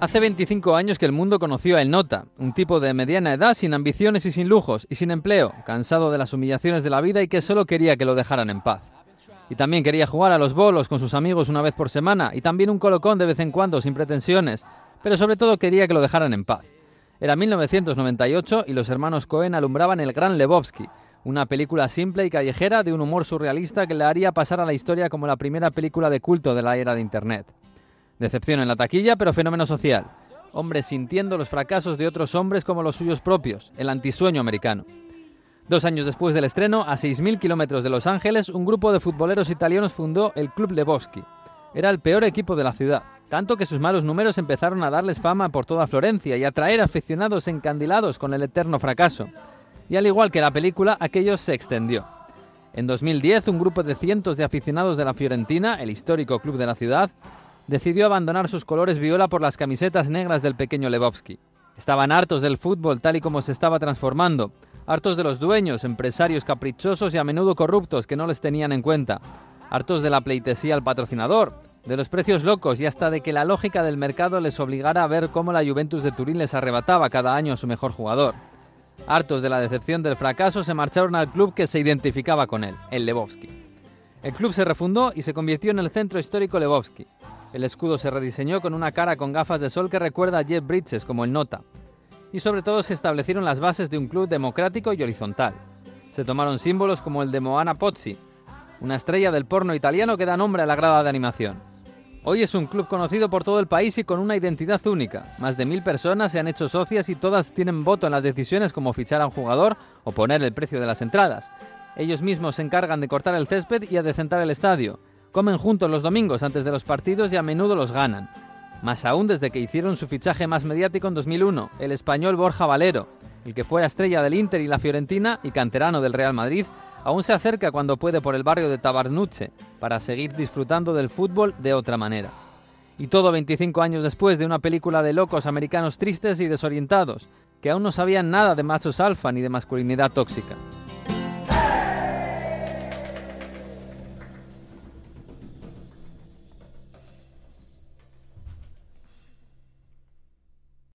Hace 25 años que el mundo conoció a El Nota, un tipo de mediana edad sin ambiciones y sin lujos y sin empleo, cansado de las humillaciones de la vida y que solo quería que lo dejaran en paz. Y también quería jugar a los bolos con sus amigos una vez por semana y también un colocón de vez en cuando sin pretensiones, pero sobre todo quería que lo dejaran en paz. Era 1998 y los hermanos Cohen alumbraban El Gran Lebowski, una película simple y callejera de un humor surrealista que le haría pasar a la historia como la primera película de culto de la era de Internet. Decepción en la taquilla, pero fenómeno social. Hombres sintiendo los fracasos de otros hombres como los suyos propios, el antisueño americano. Dos años después del estreno, a 6.000 kilómetros de Los Ángeles, un grupo de futboleros italianos fundó el Club Lebowski. Era el peor equipo de la ciudad, tanto que sus malos números empezaron a darles fama por toda Florencia y a atraer aficionados encandilados con el eterno fracaso. Y al igual que la película, aquello se extendió. En 2010, un grupo de cientos de aficionados de la Fiorentina, el histórico club de la ciudad, decidió abandonar sus colores viola por las camisetas negras del pequeño Lebowski. Estaban hartos del fútbol tal y como se estaba transformando, hartos de los dueños, empresarios caprichosos y a menudo corruptos que no les tenían en cuenta, hartos de la pleitesía al patrocinador, de los precios locos y hasta de que la lógica del mercado les obligara a ver cómo la Juventus de Turín les arrebataba cada año a su mejor jugador. Hartos de la decepción del fracaso, se marcharon al club que se identificaba con él, el Lebowski. El club se refundó y se convirtió en el centro histórico Lebowski, el escudo se rediseñó con una cara con gafas de sol que recuerda a Jeff Bridges como el Nota. Y sobre todo se establecieron las bases de un club democrático y horizontal. Se tomaron símbolos como el de Moana Pozzi, una estrella del porno italiano que da nombre a la grada de animación. Hoy es un club conocido por todo el país y con una identidad única. Más de mil personas se han hecho socias y todas tienen voto en las decisiones como fichar a un jugador o poner el precio de las entradas. Ellos mismos se encargan de cortar el césped y adecentar el estadio. Comen juntos los domingos antes de los partidos y a menudo los ganan. Más aún desde que hicieron su fichaje más mediático en 2001, el español Borja Valero, el que fuera estrella del Inter y la Fiorentina y canterano del Real Madrid, aún se acerca cuando puede por el barrio de Tabarnuche para seguir disfrutando del fútbol de otra manera. Y todo 25 años después de una película de locos americanos tristes y desorientados, que aún no sabían nada de machos alfa ni de masculinidad tóxica.